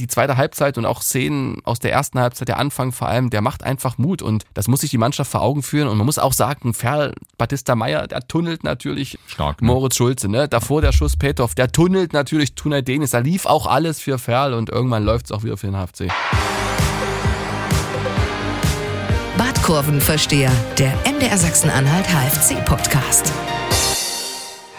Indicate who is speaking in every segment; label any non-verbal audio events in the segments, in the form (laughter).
Speaker 1: die zweite Halbzeit und auch Szenen aus der ersten Halbzeit, der Anfang vor allem, der macht einfach Mut und das muss sich die Mannschaft vor Augen führen und man muss auch sagen, Ferl, Batista Meyer, der tunnelt natürlich
Speaker 2: Stark, ne?
Speaker 1: Moritz Schulze, ne? Davor der Schuss Petov, der tunnelt natürlich Tunay Denis, da lief auch alles für Ferl und irgendwann läuft es auch wieder für den HFC.
Speaker 3: Badkurvenversteher, der MDR Sachsen-Anhalt HFC-Podcast.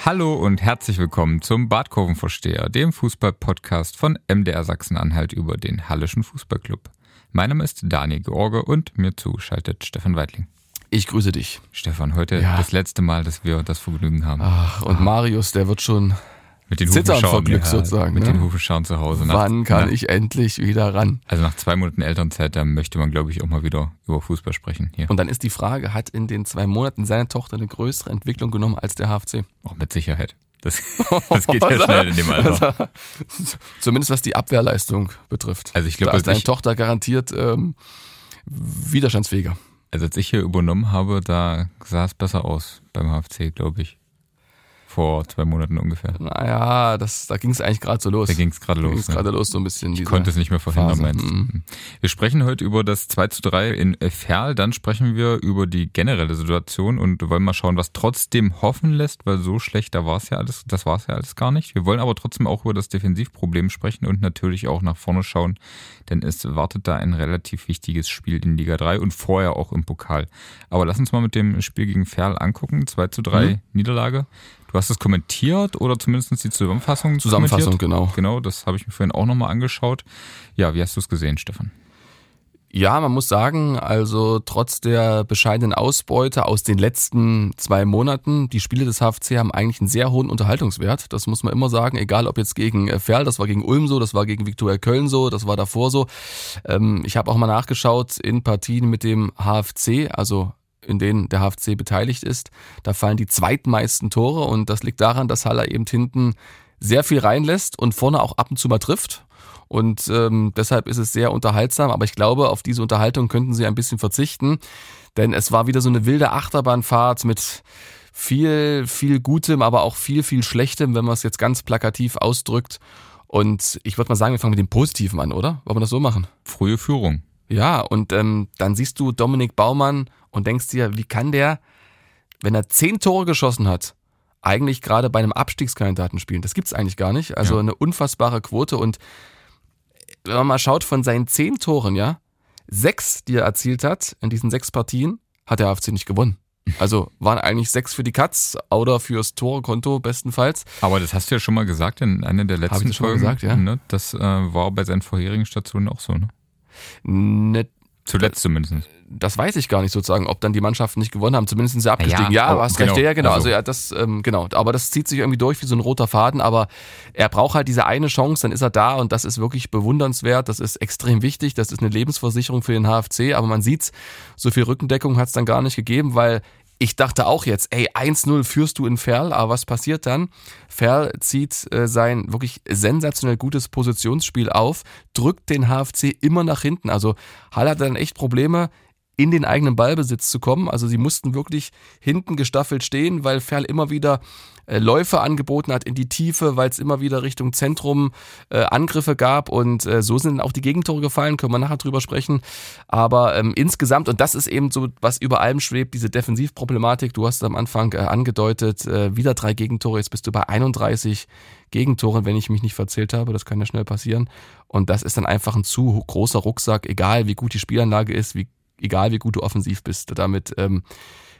Speaker 2: Hallo und herzlich willkommen zum Badkurvenversteher, dem Fußball-Podcast von MDR Sachsen-Anhalt über den Hallischen Fußballclub. Mein Name ist Daniel George und mir zuschaltet Stefan Weidling.
Speaker 1: Ich grüße dich.
Speaker 2: Stefan, heute
Speaker 1: Ja.
Speaker 2: das letzte Mal, dass wir das Vergnügen haben.
Speaker 1: Ach, und Marius, der wird schon
Speaker 2: mit den
Speaker 1: zittern vor
Speaker 2: Hufenschauen,
Speaker 1: Glück sozusagen,
Speaker 2: Mit
Speaker 1: ne?
Speaker 2: den Hufenschauen zu Hause. Nach-
Speaker 1: Wann kann
Speaker 2: nach,
Speaker 1: ich endlich wieder ran?
Speaker 2: Also nach zwei Monaten Elternzeit, da möchte man, glaube ich, auch mal wieder über Fußball sprechen. Hier.
Speaker 1: Und dann ist die Frage, hat in den zwei Monaten seine Tochter eine größere Entwicklung genommen als der HFC?
Speaker 2: Auch mit Sicherheit. Das, (laughs) das geht ja schnell in dem Alter.
Speaker 1: Zumindest was die Abwehrleistung betrifft.
Speaker 2: Also ich glaube,
Speaker 1: da ist
Speaker 2: als
Speaker 1: deine
Speaker 2: ich-
Speaker 1: Tochter garantiert ähm, widerstandsfähiger.
Speaker 2: Also als ich hier übernommen habe, da sah es besser aus beim HFC, glaube ich. Vor zwei Monaten ungefähr.
Speaker 1: Naja, das, da ging es eigentlich gerade so los.
Speaker 2: Da ging es gerade los.
Speaker 1: ging's
Speaker 2: ne?
Speaker 1: gerade los, so ein bisschen.
Speaker 2: Ich konnte es nicht mehr verhindern,
Speaker 1: Phase.
Speaker 2: meinst du?
Speaker 1: Mhm.
Speaker 2: Wir sprechen heute über das 2 zu 3 in Ferl, dann sprechen wir über die generelle Situation und wollen mal schauen, was trotzdem hoffen lässt, weil so schlecht, da war es ja alles, das war es ja alles gar nicht. Wir wollen aber trotzdem auch über das Defensivproblem sprechen und natürlich auch nach vorne schauen, denn es wartet da ein relativ wichtiges Spiel in Liga 3 und vorher auch im Pokal. Aber lass uns mal mit dem Spiel gegen Ferl angucken, 2 zu 3
Speaker 1: Mhm.
Speaker 2: Niederlage. Du hast es kommentiert oder zumindest die Zusammenfassung
Speaker 1: Zusammenfassung, genau.
Speaker 2: Genau, das habe ich mir vorhin auch nochmal angeschaut. Ja, wie hast du es gesehen, Stefan?
Speaker 1: Ja, man muss sagen, also trotz der bescheidenen Ausbeute aus den letzten zwei Monaten, die Spiele des HFC haben eigentlich einen sehr hohen Unterhaltungswert. Das muss man immer sagen, egal ob jetzt gegen äh, Ferl, das war gegen Ulm so, das war gegen Viktoria Köln so, das war davor so. Ähm, ich habe auch mal nachgeschaut in Partien mit dem HFC, also in denen der HFC beteiligt ist. Da fallen die zweitmeisten Tore und das liegt daran, dass Haller eben hinten sehr viel reinlässt und vorne auch ab und zu mal trifft. Und ähm, deshalb ist es sehr unterhaltsam. Aber ich glaube, auf diese Unterhaltung könnten sie ein bisschen verzichten. Denn es war wieder so eine wilde Achterbahnfahrt mit viel, viel Gutem, aber auch viel, viel Schlechtem, wenn man es jetzt ganz plakativ ausdrückt. Und ich würde mal sagen, wir fangen mit dem Positiven an, oder? Wollen wir das so machen?
Speaker 2: Frühe Führung.
Speaker 1: Ja, und ähm, dann siehst du Dominik Baumann und denkst dir, wie kann der, wenn er zehn Tore geschossen hat, eigentlich gerade bei einem Abstiegskandidaten spielen? Das gibt's eigentlich gar nicht. Also
Speaker 2: Ja.
Speaker 1: eine unfassbare Quote. Und wenn man mal schaut, von seinen zehn Toren, ja, sechs, die er erzielt hat, in diesen sechs Partien, hat der AFC nicht gewonnen. (laughs) Also waren eigentlich sechs für die Katz oder fürs Torkonto bestenfalls.
Speaker 2: Aber das hast du ja schon mal gesagt in einer der letzten
Speaker 1: das schon mal
Speaker 2: Folgen.
Speaker 1: gesagt, ja.
Speaker 2: Ne? Das äh, war bei seinen vorherigen Stationen auch so, ne?
Speaker 1: Ne,
Speaker 2: Zuletzt zumindest.
Speaker 1: das weiß ich gar nicht sozusagen, ob dann die Mannschaften nicht gewonnen haben. Zumindest sind sie abgestiegen.
Speaker 2: Ja,
Speaker 1: Ja,
Speaker 2: oh,
Speaker 1: hast
Speaker 2: genau.
Speaker 1: recht. Ja, genau. Also,
Speaker 2: Also-
Speaker 1: ja, das, ähm, genau. Aber das zieht sich irgendwie durch wie so ein roter Faden. Aber er braucht halt diese eine Chance, dann ist er da und das ist wirklich bewundernswert. Das ist extrem wichtig. Das ist eine Lebensversicherung für den HFC. Aber man sieht's, so viel Rückendeckung hat's dann gar nicht gegeben, weil ich dachte auch jetzt, ey, 1-0 führst du in Ferl, aber was passiert dann? Ferl zieht äh, sein wirklich sensationell gutes Positionsspiel auf, drückt den HFC immer nach hinten. Also Hall hatte dann echt Probleme, in den eigenen Ballbesitz zu kommen. Also sie mussten wirklich hinten gestaffelt stehen, weil Ferl immer wieder Läufe angeboten hat in die Tiefe, weil es immer wieder Richtung Zentrum äh, Angriffe gab und äh, so sind auch die Gegentore gefallen, können wir nachher drüber sprechen. Aber ähm, insgesamt, und das ist eben so, was über allem schwebt, diese Defensivproblematik, du hast es am Anfang äh, angedeutet, äh, wieder drei Gegentore, jetzt bist du bei 31 Gegentoren, wenn ich mich nicht verzählt habe, das kann ja schnell passieren. Und das ist dann einfach ein zu großer Rucksack, egal wie gut die Spielanlage ist, wie, egal wie gut du offensiv bist. Damit ähm,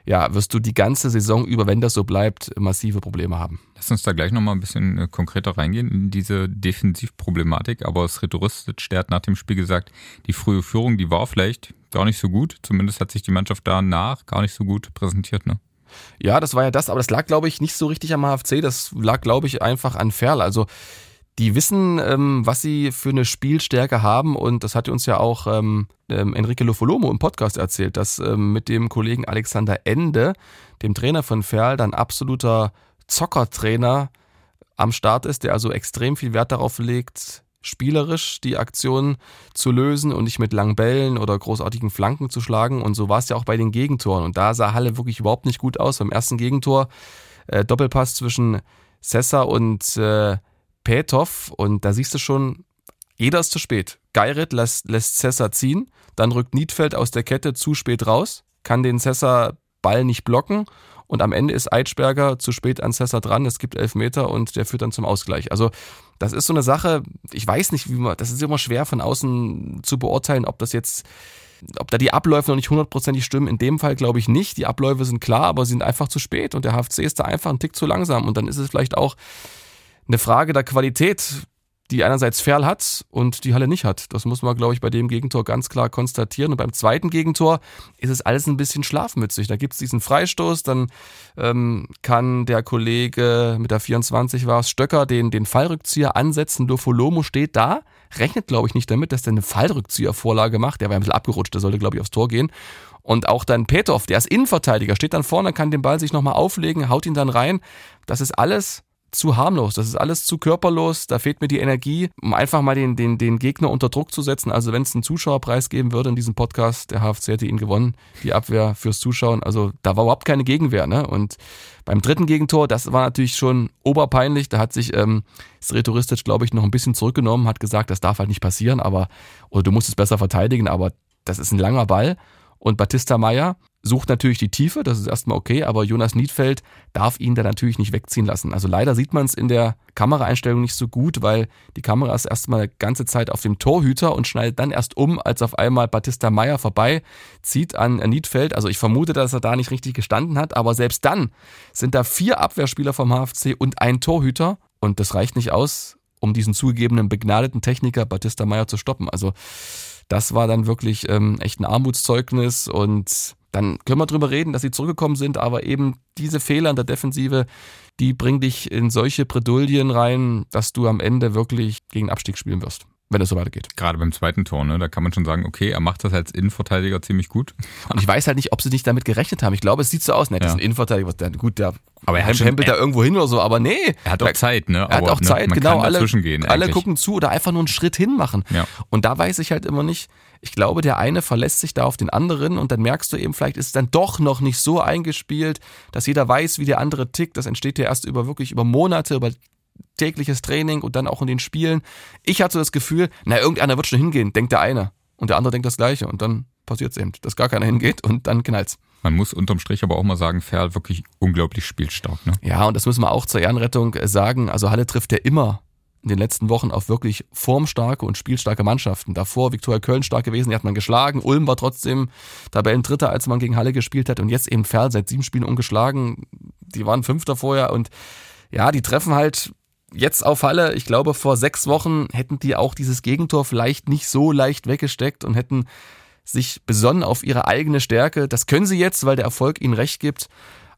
Speaker 1: ja, wirst du die ganze Saison über, wenn das so bleibt, massive Probleme haben.
Speaker 2: Lass uns da gleich nochmal ein bisschen äh, konkreter reingehen in diese Defensivproblematik. Aber Sredorustic, der hat nach dem Spiel gesagt, die frühe Führung, die war vielleicht gar nicht so gut. Zumindest hat sich die Mannschaft danach gar nicht so gut präsentiert. Ne?
Speaker 1: Ja, das war ja das, aber das lag, glaube ich, nicht so richtig am HFC. Das lag, glaube ich, einfach an Ferl. Also die wissen, ähm, was sie für eine Spielstärke haben und das hat uns ja auch ähm, ähm, Enrique Lofolomo im Podcast erzählt, dass ähm, mit dem Kollegen Alexander Ende, dem Trainer von Ferl, dann absoluter Zockertrainer am Start ist, der also extrem viel Wert darauf legt, spielerisch die Aktion zu lösen und nicht mit langen Bällen oder großartigen Flanken zu schlagen. Und so war es ja auch bei den Gegentoren. Und da sah Halle wirklich überhaupt nicht gut aus. Beim ersten Gegentor äh, Doppelpass zwischen Sessa und äh, Petov. Und da siehst du schon, Jeder ist zu spät. Geirit lässt, lässt Cessa ziehen, dann rückt Niedfeld aus der Kette zu spät raus, kann den Cessa Ball nicht blocken und am Ende ist Eitschberger zu spät an Cessa dran, es gibt elf Meter und der führt dann zum Ausgleich. Also das ist so eine Sache, ich weiß nicht, wie man, das ist immer schwer von außen zu beurteilen, ob das jetzt ob da die Abläufe noch nicht hundertprozentig stimmen, in dem Fall glaube ich nicht. Die Abläufe sind klar, aber sie sind einfach zu spät und der HFC ist da einfach ein Tick zu langsam und dann ist es vielleicht auch eine Frage der Qualität die einerseits Ferl hat und die Halle nicht hat. Das muss man, glaube ich, bei dem Gegentor ganz klar konstatieren. Und beim zweiten Gegentor ist es alles ein bisschen schlafmützig. Da gibt es diesen Freistoß, dann ähm, kann der Kollege mit der 24 war es, Stöcker, den, den Fallrückzieher ansetzen. Dofolomo steht da, rechnet, glaube ich, nicht damit, dass der eine Fallrückziehervorlage macht. Der war ein bisschen abgerutscht, der sollte, glaube ich, aufs Tor gehen. Und auch dann Petov, der ist Innenverteidiger, steht dann vorne, kann den Ball sich nochmal auflegen, haut ihn dann rein. Das ist alles zu harmlos, das ist alles zu körperlos, da fehlt mir die Energie, um einfach mal den, den, den Gegner unter Druck zu setzen. Also wenn es einen Zuschauerpreis geben würde in diesem Podcast, der HFC hätte ihn gewonnen, die Abwehr fürs Zuschauen, also da war überhaupt keine Gegenwehr. Ne? Und beim dritten Gegentor, das war natürlich schon oberpeinlich, da hat sich ähm, Sretoristic, glaube ich, noch ein bisschen zurückgenommen, hat gesagt, das darf halt nicht passieren, aber, oder du musst es besser verteidigen, aber das ist ein langer Ball. Und Batista Meyer, sucht natürlich die Tiefe, das ist erstmal okay, aber Jonas Niedfeld darf ihn da natürlich nicht wegziehen lassen. Also leider sieht man es in der Kameraeinstellung nicht so gut, weil die Kamera ist erstmal die ganze Zeit auf dem Torhüter und schneidet dann erst um, als auf einmal Batista Meyer vorbei zieht an Niedfeld. Also ich vermute, dass er da nicht richtig gestanden hat, aber selbst dann sind da vier Abwehrspieler vom HFC und ein Torhüter und das reicht nicht aus, um diesen zugegebenen begnadeten Techniker Batista Meyer zu stoppen. Also das war dann wirklich ähm, echt ein Armutszeugnis und dann können wir drüber reden, dass sie zurückgekommen sind, aber eben diese Fehler in der Defensive, die bringen dich in solche Bredouillen rein, dass du am Ende wirklich gegen Abstieg spielen wirst wenn es so weitergeht.
Speaker 2: Gerade beim zweiten Tor, ne, da kann man schon sagen, okay, er macht das als Innenverteidiger ziemlich gut.
Speaker 1: Und ich weiß halt nicht, ob sie nicht damit gerechnet haben. Ich glaube, es sieht so aus, ne, das ist ein Innenverteidiger, der, gut, der
Speaker 2: aber er hempelt
Speaker 1: da irgendwo hin oder so, aber nee.
Speaker 2: Er hat auch Zeit, ne?
Speaker 1: Er hat auch
Speaker 2: ne,
Speaker 1: Zeit,
Speaker 2: man
Speaker 1: genau. Alle,
Speaker 2: gehen,
Speaker 1: alle gucken zu oder einfach nur einen Schritt hin machen.
Speaker 2: Ja.
Speaker 1: Und da weiß ich halt immer nicht, ich glaube, der eine verlässt sich da auf den anderen und dann merkst du eben, vielleicht ist es dann doch noch nicht so eingespielt, dass jeder weiß, wie der andere tickt. Das entsteht ja erst über wirklich über Monate, über tägliches Training und dann auch in den Spielen. Ich hatte so das Gefühl, na, irgendeiner wird schon hingehen, denkt der eine. Und der andere denkt das Gleiche. Und dann passiert es eben, dass gar keiner hingeht und dann knallt's.
Speaker 2: Man muss unterm Strich aber auch mal sagen, Ferl wirklich unglaublich spielstark. Ne?
Speaker 1: Ja, und das müssen wir auch zur Ehrenrettung sagen. Also Halle trifft ja immer in den letzten Wochen auf wirklich formstarke und spielstarke Mannschaften. Davor Viktoria Köln stark gewesen, die hat man geschlagen. Ulm war trotzdem Tabellendritter, als man gegen Halle gespielt hat. Und jetzt eben Ferl seit sieben Spielen ungeschlagen. Die waren Fünfter vorher und ja, die treffen halt jetzt auf Halle. Ich glaube, vor sechs Wochen hätten die auch dieses Gegentor vielleicht nicht so leicht weggesteckt und hätten sich besonnen auf ihre eigene Stärke. Das können sie jetzt, weil der Erfolg ihnen recht gibt.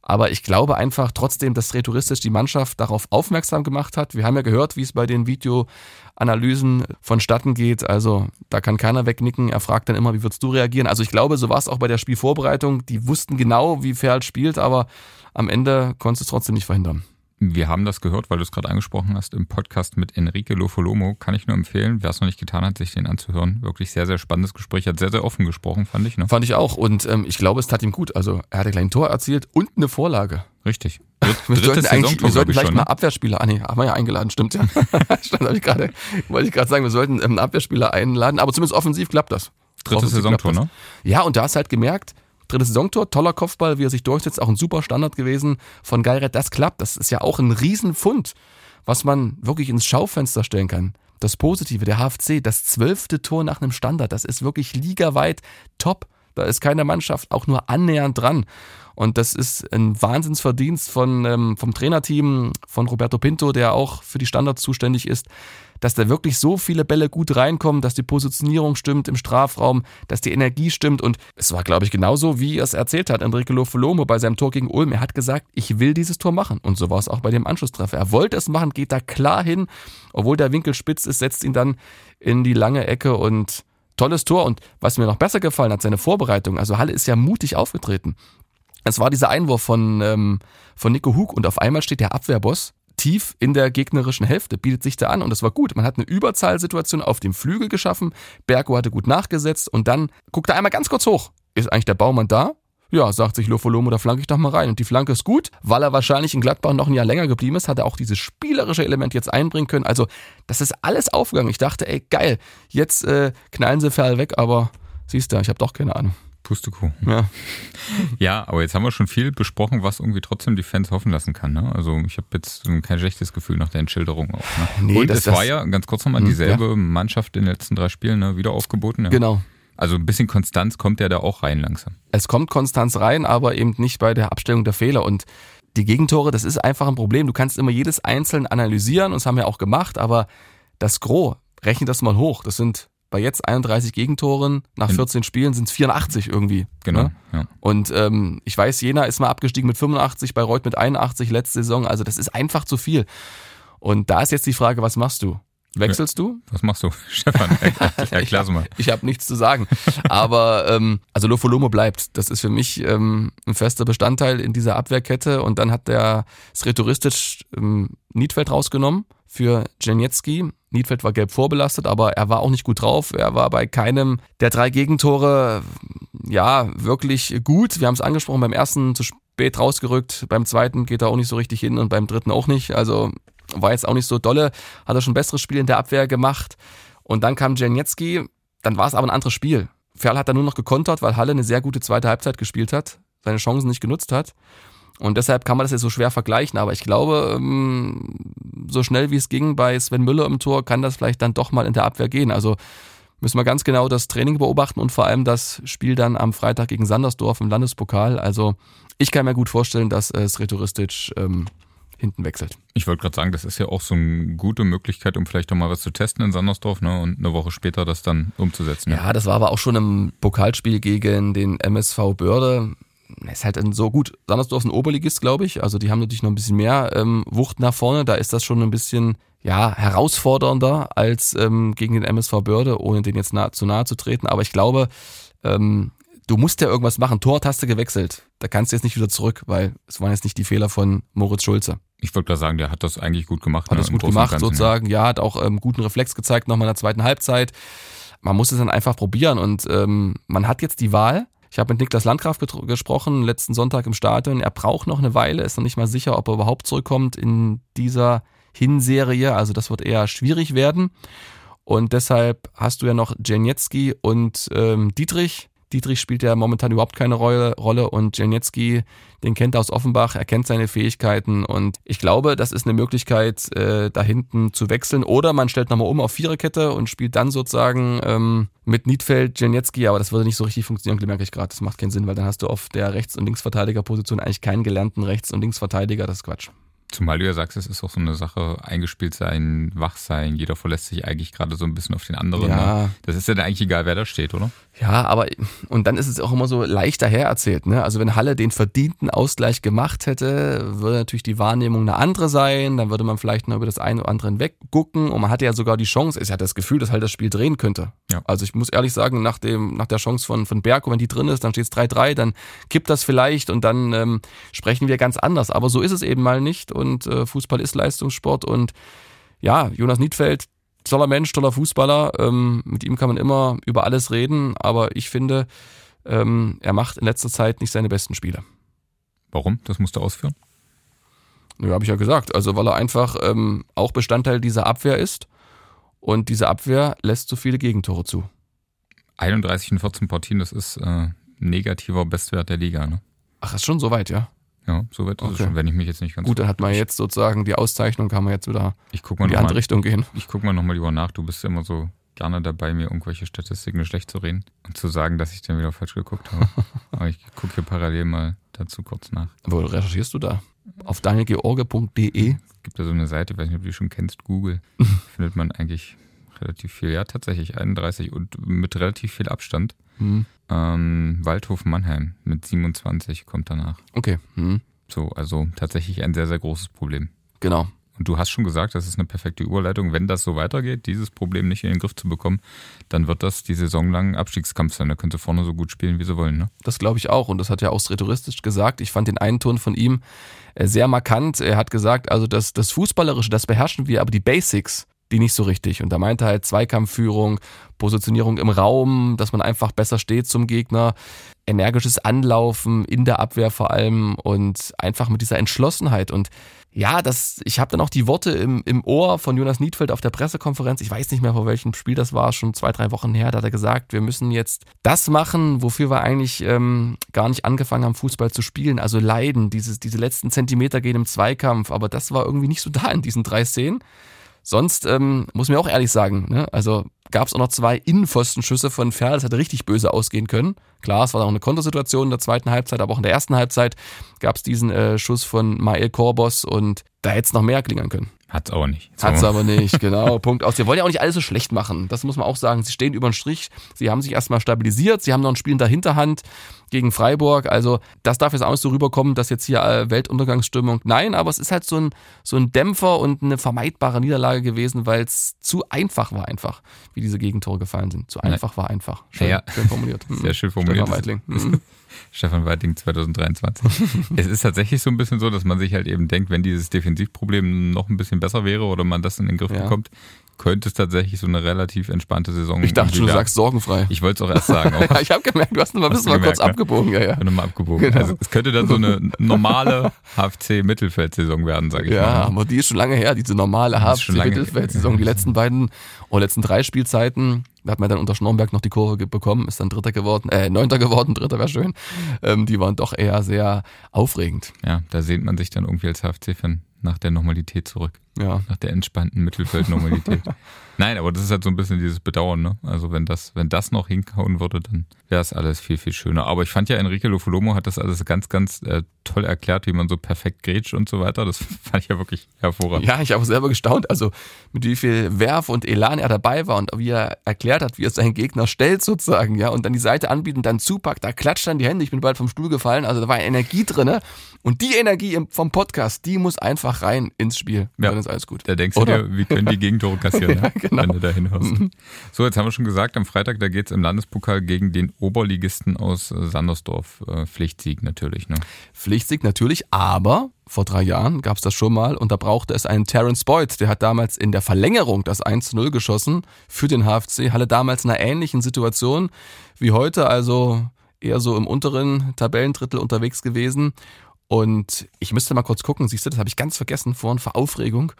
Speaker 1: Aber ich glaube einfach trotzdem, dass Retouristisch die Mannschaft darauf aufmerksam gemacht hat. Wir haben ja gehört, wie es bei den Videoanalysen vonstatten geht. Also da kann keiner wegnicken. Er fragt dann immer, wie würdest du reagieren? Also ich glaube, so war es auch bei der Spielvorbereitung. Die wussten genau, wie Ferl spielt, aber am Ende konntest du es trotzdem nicht verhindern.
Speaker 2: Wir haben das gehört, weil du es gerade angesprochen hast, im Podcast mit Enrique Lofolomo. Kann ich nur empfehlen, wer es noch nicht getan hat, sich den anzuhören. Wirklich sehr, sehr spannendes Gespräch. Hat sehr, sehr offen gesprochen, fand ich. Ne?
Speaker 1: Fand ich auch. Und ähm, ich glaube, es tat ihm gut. Also er hat ein kleines Tor erzielt und eine Vorlage.
Speaker 2: Richtig. (laughs)
Speaker 1: wir sollten, eigentlich, wir sollten vielleicht schon, mal ne? Abwehrspieler, ah nee, haben wir ja eingeladen, stimmt ja. (laughs) Stand, ich grade, wollte ich gerade sagen, wir sollten ähm, einen Abwehrspieler einladen, aber zumindest offensiv klappt das.
Speaker 2: Drittes Saisontor, ne?
Speaker 1: Ja, und da hast halt gemerkt, Drittes Saisontor, toller Kopfball, wie er sich durchsetzt, auch ein super Standard gewesen von Geiret. Das klappt. Das ist ja auch ein Riesenfund, was man wirklich ins Schaufenster stellen kann. Das Positive, der HFC, das zwölfte Tor nach einem Standard, das ist wirklich ligaweit top. Da ist keine Mannschaft auch nur annähernd dran. Und das ist ein Wahnsinnsverdienst von, ähm, vom Trainerteam, von Roberto Pinto, der auch für die Standards zuständig ist dass da wirklich so viele Bälle gut reinkommen, dass die Positionierung stimmt im Strafraum, dass die Energie stimmt. Und es war, glaube ich, genauso, wie er es erzählt hat, Enrique Lofolomo bei seinem Tor gegen Ulm. Er hat gesagt, ich will dieses Tor machen. Und so war es auch bei dem Anschlusstreffer. Er wollte es machen, geht da klar hin. Obwohl der Winkel spitz ist, setzt ihn dann in die lange Ecke und tolles Tor. Und was mir noch besser gefallen hat, seine Vorbereitung. Also Halle ist ja mutig aufgetreten. Es war dieser Einwurf von, ähm, von Nico Hug und auf einmal steht der Abwehrboss tief in der gegnerischen Hälfte, bietet sich da an und das war gut. Man hat eine Überzahlsituation auf dem Flügel geschaffen, Bergo hatte gut nachgesetzt und dann guckt er einmal ganz kurz hoch. Ist eigentlich der Baumann da? ja, sagt sich Lofolomo, da flanke ich doch mal rein. Und die Flanke ist gut, weil er wahrscheinlich in Gladbach noch ein Jahr länger geblieben ist, hat er auch dieses spielerische Element jetzt einbringen können. Also, das ist alles aufgegangen. Ich dachte, ey, geil, jetzt äh, knallen sie Ferl weg, aber siehst du, ich habe doch keine Ahnung.
Speaker 2: Pustekuchen.
Speaker 1: Ja.
Speaker 2: Ja, aber jetzt haben wir schon viel besprochen, was irgendwie trotzdem die Fans hoffen lassen kann. Ne? Also ich habe jetzt kein schlechtes Gefühl nach der Entschilderung auch. Ne?
Speaker 1: Nee,
Speaker 2: Und
Speaker 1: das-
Speaker 2: es war
Speaker 1: das-
Speaker 2: ja ganz kurz nochmal
Speaker 1: Hm,
Speaker 2: dieselbe Mannschaft in den letzten drei Spielen ne? wieder aufgeboten. Ja.
Speaker 1: Genau.
Speaker 2: Also ein bisschen Konstanz kommt ja da auch rein langsam.
Speaker 1: Es kommt Konstanz rein, aber eben nicht bei der Abstellung der Fehler. Und die Gegentore, das ist einfach ein Problem. Du kannst immer jedes einzeln analysieren und das haben wir auch gemacht, aber das Gros, rechne das mal hoch. Das sind bei jetzt 31 Gegentoren, nach
Speaker 2: In-
Speaker 1: 14 Spielen sind es 84 irgendwie.
Speaker 2: Genau.
Speaker 1: Ne?
Speaker 2: Ja.
Speaker 1: Und ähm, ich weiß, Jena ist mal abgestiegen mit 85, Bayreuth mit 81 letzte Saison. Also das ist einfach zu viel. Und da ist jetzt die Frage, was machst du? Wechselst du?
Speaker 2: Was machst du, (laughs) Stefan? (laughs) Erklär- (laughs) Erklär's mal.
Speaker 1: Ich habe nichts zu sagen. Aber ähm, also Lofolomo bleibt. Das ist für mich ähm, ein fester Bestandteil in dieser Abwehrkette. Und dann hat der Sretoristic ähm, Niedfeld rausgenommen für Janiecki. Niedfeld war gelb vorbelastet, aber er war auch nicht gut drauf. Er war bei keinem der drei Gegentore ja wirklich gut. Wir haben es angesprochen, beim ersten zu spät rausgerückt, beim zweiten geht er auch nicht so richtig hin und beim dritten auch nicht. Also war jetzt auch nicht so dolle, hat er schon ein besseres Spiel in der Abwehr gemacht. Und dann kam Janiecki, dann war es aber ein anderes Spiel. Ferl hat dann nur noch gekontert, weil Halle eine sehr gute zweite Halbzeit gespielt hat, seine Chancen nicht genutzt hat. Und deshalb kann man das jetzt so schwer vergleichen. Aber ich glaube, ähm, so schnell wie es ging bei Sven Müller im Tor, kann das vielleicht dann doch mal in der Abwehr gehen. Also müssen wir ganz genau das Training beobachten und vor allem das Spiel dann am Freitag gegen Sandersdorf im Landespokal. Also ich kann mir gut vorstellen, dass äh, Sretoristic ähm, hinten wechselt.
Speaker 2: Ich wollte gerade sagen, das ist ja auch so eine gute Möglichkeit, um vielleicht doch mal was zu testen in Sandersdorf ne? und eine Woche später das dann umzusetzen.
Speaker 1: Ja, das war aber auch schon im Pokalspiel gegen den MSV Börde. Ist halt so gut. Sandersdorf ist ein Oberligist, glaube ich. Also die haben natürlich noch ein bisschen mehr ähm, Wucht nach vorne. Da ist das schon ein bisschen ja herausfordernder als ähm, gegen den MSV Börde, ohne den jetzt nah, zu nahe zu treten. Aber ich glaube, ähm, du musst ja irgendwas machen. Tortaste gewechselt. Da kannst du jetzt nicht wieder zurück, weil es waren jetzt nicht die Fehler von Moritz Schulze.
Speaker 2: Ich wollte gerade sagen, der hat das eigentlich gut gemacht.
Speaker 1: Hat
Speaker 2: ne,
Speaker 1: es
Speaker 2: im
Speaker 1: gut gemacht,
Speaker 2: Ganzen,
Speaker 1: sozusagen. Ja, hat auch ähm, guten Reflex gezeigt, nochmal in der zweiten Halbzeit. Man muss es dann einfach probieren und ähm, man hat jetzt die Wahl. Ich habe mit Niklas Landgraf gesprochen, letzten Sonntag im Stadion. Er braucht noch eine Weile, ist noch nicht mal sicher, ob er überhaupt zurückkommt in dieser Hinserie. Also das wird eher schwierig werden. Und deshalb hast du ja noch Janiecki und ähm, Dietrich. Dietrich spielt ja momentan überhaupt keine Rolle, Rolle und Janiecki, den kennt er aus Offenbach, er kennt seine Fähigkeiten und ich glaube, das ist eine Möglichkeit, äh, da hinten zu wechseln. Oder man stellt nochmal um auf Viererkette und spielt dann sozusagen ähm, mit Niedfeld, Janiecki, aber das würde nicht so richtig funktionieren, merke ich gerade. Das macht keinen Sinn, weil dann hast du auf der Rechts- und Linksverteidigerposition eigentlich keinen gelernten Rechts- und Linksverteidiger, das ist Quatsch.
Speaker 2: Zumal du ja sagst, es ist auch so eine Sache, eingespielt sein, wach sein, jeder verlässt sich eigentlich gerade so ein bisschen auf den anderen.
Speaker 1: Ja.
Speaker 2: Ne? Das ist ja dann eigentlich egal, wer da steht, oder?
Speaker 1: Ja, aber und dann ist es auch immer so leicht dahererzählt. Ne? Also wenn Halle den verdienten Ausgleich gemacht hätte, würde natürlich die Wahrnehmung eine andere sein. Dann würde man vielleicht noch über das eine oder andere hinweggucken. Und man hatte ja sogar die Chance, ich hatte das Gefühl, dass halt das Spiel drehen könnte.
Speaker 2: Ja.
Speaker 1: Also ich muss ehrlich sagen, nach, dem, nach der Chance von, von Berko, wenn die drin ist, dann steht es 3-3, dann kippt das vielleicht und dann ähm, sprechen wir ganz anders. Aber so ist es eben mal nicht. Und äh, Fußball ist Leistungssport. Und ja, Jonas Niedfeld, toller Mensch, toller Fußballer. Ähm, mit ihm kann man immer über alles reden, aber ich finde, ähm, er macht in letzter Zeit nicht seine besten Spiele.
Speaker 2: Warum? Das musst du ausführen.
Speaker 1: Ja, habe ich ja gesagt. Also weil er einfach ähm, auch Bestandteil dieser Abwehr ist und diese Abwehr lässt so viele Gegentore zu.
Speaker 2: 31 in 14 Partien, das ist äh, negativer Bestwert der Liga. Ne?
Speaker 1: Ach, ist schon soweit, ja.
Speaker 2: Ja, so weit ist es
Speaker 1: Okay.
Speaker 2: schon, wenn ich mich jetzt nicht ganz
Speaker 1: Gut, dann hat man jetzt sozusagen die Auszeichnung, kann man jetzt wieder in die andere
Speaker 2: mal,
Speaker 1: Richtung gehen.
Speaker 2: ich guck mal nochmal lieber nach. Du bist ja immer so gerne dabei, mir irgendwelche Statistiken schlecht zu reden und zu sagen, dass ich dann wieder falsch geguckt habe. (laughs) Aber ich gucke hier parallel mal dazu kurz nach.
Speaker 1: Wo recherchierst du da? Auf danielgeorge.de?
Speaker 2: Es gibt da so eine Seite, ich weiß nicht, ob du die schon kennst, Google. (laughs) findet man eigentlich relativ viel. Ja, tatsächlich 31 und mit relativ viel Abstand.
Speaker 1: Hm.
Speaker 2: Ähm, Waldhof Mannheim mit 27 kommt danach.
Speaker 1: Okay, hm.
Speaker 2: So, also tatsächlich ein sehr, sehr großes Problem.
Speaker 1: genau.
Speaker 2: Und du hast schon gesagt, das ist eine perfekte Überleitung. Wenn das so weitergeht, dieses Problem nicht in den Griff zu bekommen, dann wird das die Saison lang Abstiegskampf sein. Da können sie vorne so gut spielen, wie sie wollen. Ne?
Speaker 1: Das glaube ich auch. Und das hat er auch rhetoristisch gesagt. Ich fand den einen Ton von ihm äh, sehr markant. Er hat gesagt, also das, das Fußballerische, das beherrschen wir, aber die Basics, die nicht so richtig. Und da meinte halt Zweikampfführung, Positionierung im Raum, dass man einfach besser steht zum Gegner, energisches Anlaufen in der Abwehr vor allem und einfach mit dieser Entschlossenheit. Und ja, das, ich habe dann auch die Worte im, im Ohr von Jonas Niedfeld auf der Pressekonferenz. Ich weiß nicht mehr, vor welchem Spiel das war, schon zwei, drei Wochen her. Da hat er gesagt, wir müssen jetzt das machen, wofür wir eigentlich ähm, gar nicht angefangen haben, Fußball zu spielen. Also leiden, dieses, diese letzten Zentimeter gehen im Zweikampf. Aber das war irgendwie nicht so da in diesen drei Szenen. Sonst ähm, muss man auch ehrlich sagen, ne? also gab es auch noch zwei Innenpfostenschüsse von Ferl, das hätte richtig böse ausgehen können. Klar, es war auch eine Kontersituation in der zweiten Halbzeit, aber auch in der ersten Halbzeit gab es diesen äh, Schuss von Mael Korbos und da hätte es noch mehr klingern können.
Speaker 2: Hat's auch nicht.
Speaker 1: Hat's aber nicht, (laughs) genau. Punkt aus. Sie wollen ja auch nicht alles so schlecht machen. Das muss man auch sagen. Sie stehen über den Strich. Sie haben sich erstmal stabilisiert. Sie haben noch ein Spiel in der Hinterhand gegen Freiburg. Also, das darf jetzt auch nicht so rüberkommen, dass jetzt hier äh, Weltuntergangsstimmung. Nein, aber es ist halt so ein, so ein Dämpfer und eine vermeidbare Niederlage gewesen, weil es zu einfach war einfach, wie diese Gegentore gefallen sind. Zu einfach war einfach.
Speaker 2: Schön, ja.
Speaker 1: schön formuliert. (laughs)
Speaker 2: Sehr schön formuliert.
Speaker 1: Stefan Weidling.
Speaker 2: Stefan Weiting 2023. (laughs) es ist tatsächlich so ein bisschen so, dass man sich halt eben denkt, wenn dieses Defensivproblem noch ein bisschen besser wäre oder man das in den Griff ja. bekommt, könnte es tatsächlich so eine relativ entspannte Saison
Speaker 1: Ich dachte schon, du sagst sorgenfrei.
Speaker 2: Ich wollte es auch erst sagen. (laughs) Auch.
Speaker 1: ich habe gemerkt, du hast noch ein bisschen mal kurz ne? abgebogen. Ja, ja.
Speaker 2: Ich bin mal abgebogen. Genau. Also es könnte dann so eine normale HFC-Mittelfeldsaison werden, sage ich
Speaker 1: ja,
Speaker 2: mal. Ja,
Speaker 1: aber die ist schon lange her, diese normale HFC-Mittelfeldsaison. Die letzten beiden oder letzten drei Spielzeiten da hat man dann unter Schnornberg noch die Kurve bekommen, ist dann Dritter geworden, äh, Neunter geworden, (laughs) Dritter wäre schön. Ähm, die waren doch eher sehr aufregend.
Speaker 2: Ja, da sehnt man sich dann irgendwie als HFC-Fan nach der Normalität zurück.
Speaker 1: Ja.
Speaker 2: Nach der entspannten Mittelfeldnormalität. (laughs) Nein, aber das ist halt so ein bisschen dieses Bedauern, ne? Also wenn das, wenn das noch hinkauen würde, dann wäre es alles viel, viel schöner. Aber ich fand ja, Enrique Lofolomo hat das alles ganz, ganz äh, toll erklärt, wie man so perfekt grätscht und so weiter. Das (laughs) fand ich ja wirklich hervorragend.
Speaker 1: Ja, ich habe selber gestaunt, also mit wie viel Werf und Elan er dabei war und wie er erklärt hat, wie er seinen Gegner stellt sozusagen, ja, und dann die Seite anbieten, dann zupackt, da klatscht dann die Hände, ich bin bald vom Stuhl gefallen, also da war Energie drin, ne? Und die Energie vom Podcast, die muss einfach rein ins Spiel.
Speaker 2: Ja. Ist alles gut. Da denkst Oder? du dir, wie können die Gegentore kassieren, (laughs) ja, genau. wenn du da hinhörst. So, jetzt haben wir schon gesagt, am Freitag, da geht es im Landespokal gegen den Oberligisten aus äh, Sandersdorf. Äh, Pflichtsieg natürlich. Ne?
Speaker 1: Pflichtsieg natürlich, aber vor drei Jahren gab es das schon mal und da brauchte es einen Terence Boyd, der hat damals in der Verlängerung das 1-0 geschossen für den HFC, Halle damals in einer ähnlichen Situation wie heute, also eher so im unteren Tabellendrittel unterwegs gewesen und ich müsste mal kurz gucken, siehst du, das habe ich ganz vergessen vorhin vor Aufregung.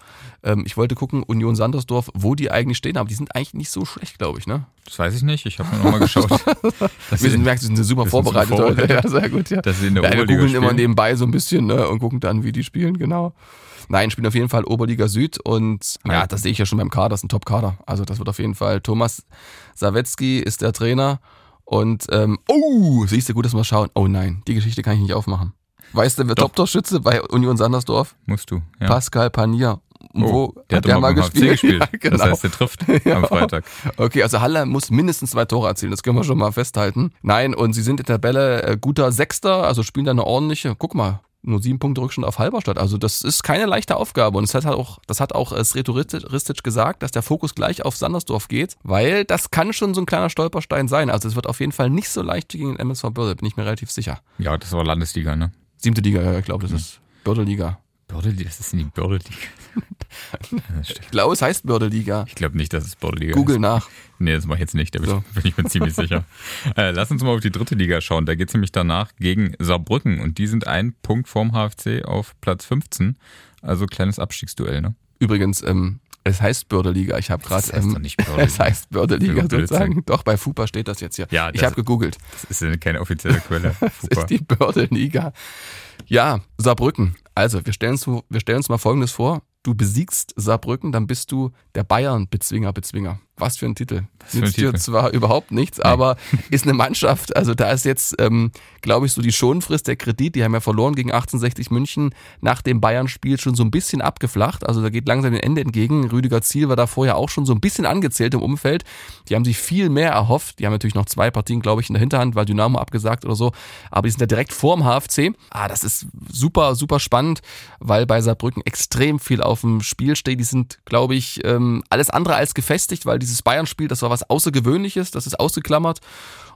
Speaker 1: Ähm, ich wollte gucken, Union Sandersdorf, wo die eigentlich stehen, aber die sind eigentlich nicht so schlecht, glaube ich, ne?
Speaker 2: Das weiß ich nicht, ich habe nochmal (laughs) geschaut.
Speaker 1: wir sind, merkst, wir sind super vorbereitet heute. Ja, sehr gut, ja.
Speaker 2: Dass sie in der
Speaker 1: ja,
Speaker 2: Oberliga
Speaker 1: wir googeln immer nebenbei so ein bisschen ne, und gucken dann, wie die spielen, genau. Nein, spielen auf jeden Fall Oberliga Süd und ja, das sehe ich ja schon beim Kader, das ist ein Top-Kader. Also das wird auf jeden Fall. Thomas Sawetzki ist der Trainer und ähm, oh, siehst du gut, dass wir schauen. Oh nein, die Geschichte kann ich nicht aufmachen. Weißt du, wer Top-Torschütze bei Union Sandersdorf?
Speaker 2: Musst du.
Speaker 1: Ja. Pascal Panier.
Speaker 2: Wo oh, der hat, der mal gespielt? gespielt. (laughs) Ja, genau. Das heißt, der trifft genau. (laughs) am Freitag.
Speaker 1: Okay, also Halle muss mindestens zwei Tore erzielen, das können wir schon mal festhalten. Nein, und sie sind in der Tabelle äh, guter Sechster, also spielen da eine ordentliche, guck mal, nur sieben Punkte Rückstand auf Halberstadt. Also das ist keine leichte Aufgabe. Und das hat halt auch, das hat auch äh, Sreto Ristic gesagt, dass der Fokus gleich auf Sandersdorf geht, weil das kann schon so ein kleiner Stolperstein sein. Also es wird auf jeden Fall nicht so leicht gegen den MSV Börde, bin ich mir relativ sicher.
Speaker 2: Ja, das war Landesliga, ne?
Speaker 1: Siebte Liga, ja, ich glaube, das ist Bördeliga.
Speaker 2: Bördeliga, (laughs) das ist in die Bördeliga.
Speaker 1: ich glaube, es heißt Bördeliga.
Speaker 2: Ich glaube nicht, dass es Bördeliga
Speaker 1: Google
Speaker 2: ist.
Speaker 1: nach.
Speaker 2: Nee, das mache ich jetzt nicht, da bin, so. (laughs) ich mir ziemlich sicher. (laughs) Äh, lass uns mal auf die dritte Liga schauen. Da geht es nämlich danach gegen Saarbrücken und die sind ein Punkt vorm HFC auf Platz 15. Also kleines Abstiegsduell, ne?
Speaker 1: Übrigens, ähm, es heißt Bördeliga. Ich habe gerade.
Speaker 2: Ähm, (laughs)
Speaker 1: es heißt Bördeliga sozusagen. Doch, bei FUPA steht das jetzt hier.
Speaker 2: Ja,
Speaker 1: ich habe gegoogelt.
Speaker 2: Das ist keine offizielle Quelle. (laughs)
Speaker 1: das ist die Bördeliga. Ja, Saarbrücken. Also, wir stellen uns, wir stellen uns mal Folgendes vor. Du besiegst Saarbrücken, dann bist du der Bayern-Bezwinger, Bezwinger. Was für ein Titel.
Speaker 2: Was Nützt
Speaker 1: dir zwar überhaupt nichts, nee. aber (laughs) ist eine Mannschaft. Also da ist jetzt, ähm, glaube ich, so die Schonfrist der Kredit. Die haben ja verloren gegen 1860 München nach dem Bayern-Spiel schon so ein bisschen abgeflacht. Also da geht langsam dem Ende entgegen. Rüdiger Ziel war da vorher auch schon so ein bisschen angezählt im Umfeld. Die haben sich viel mehr erhofft. Die haben natürlich noch zwei Partien, glaube ich, in der Hinterhand, weil Dynamo abgesagt oder so. Aber die sind ja direkt vorm HFC. Ah, das ist super, super spannend, weil bei Saarbrücken extrem viel auf dem Spiel steht. Die sind, glaube ich, ähm, alles andere als gefestigt, weil dieses Bayern-Spiel, das war was Außergewöhnliches, das ist ausgeklammert.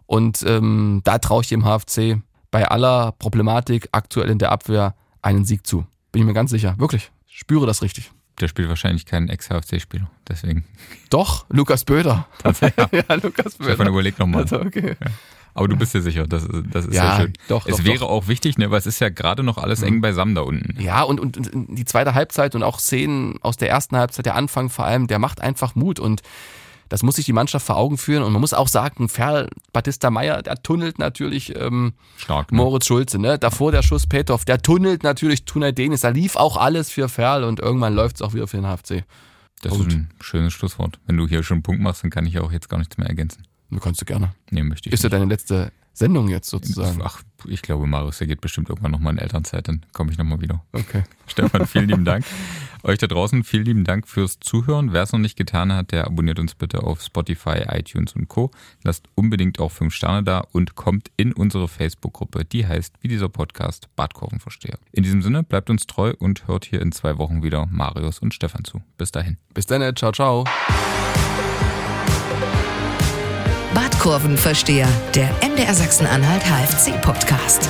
Speaker 1: Und ähm, da traue ich dem HFC bei aller Problematik aktuell in der Abwehr einen Sieg zu. Bin ich mir ganz sicher. Wirklich. Spüre das richtig.
Speaker 2: Der spielt wahrscheinlich keinen Ex-HFC-Spieler, deswegen.
Speaker 1: Doch, Lukas Böder.
Speaker 2: Tatsächlich. (laughs)
Speaker 1: ja, Lukas Böder.
Speaker 2: Stefan, überleg nochmal.
Speaker 1: Also, okay.
Speaker 2: Aber du bist dir sicher, das, ist- das ist
Speaker 1: Ja,
Speaker 2: sehr schön.
Speaker 1: doch,
Speaker 2: Es
Speaker 1: doch,
Speaker 2: wäre
Speaker 1: doch.
Speaker 2: auch wichtig, ne, weil es ist ja gerade noch alles eng beisammen da unten.
Speaker 1: Ja, und, und, und die zweite Halbzeit und auch Szenen aus der ersten Halbzeit, der Anfang vor allem, der macht einfach Mut und das muss sich die Mannschaft vor Augen führen. Und man muss auch sagen, Ferl, Batista Meyer, der tunnelt natürlich ähm,
Speaker 2: Stark. Ne?
Speaker 1: Moritz Schulze. Ne? Davor der Schuss Petov, der tunnelt natürlich Tunay Denis. Da lief auch alles für Ferl und irgendwann läuft es auch wieder für den HFC.
Speaker 2: Das ist ein schönes Schlusswort. Wenn du hier schon einen Punkt machst, dann kann ich auch jetzt gar nichts mehr ergänzen.
Speaker 1: Du kannst du gerne.
Speaker 2: Nee, möchte ich
Speaker 1: Ist ja deine letzte Sendung jetzt sozusagen.
Speaker 2: Ach, ich glaube, Marius, der geht bestimmt irgendwann nochmal in Elternzeit, dann komme ich nochmal wieder.
Speaker 1: Okay. (laughs)
Speaker 2: Stefan, vielen lieben Dank. Euch da draußen, vielen lieben Dank fürs Zuhören. Wer es noch nicht getan hat, der abonniert uns bitte auf Spotify, iTunes und Co. Lasst unbedingt auch fünf Sterne da und kommt in unsere Facebook-Gruppe, die heißt, wie dieser Podcast, Badkurvenversteher. In diesem Sinne, bleibt uns treu und hört hier in zwei Wochen wieder Marius und Stefan zu. Bis dahin.
Speaker 1: Bis dann, ciao, ciao.
Speaker 3: Badkurvenversteher, der MDR Sachsen-Anhalt HFC-Podcast.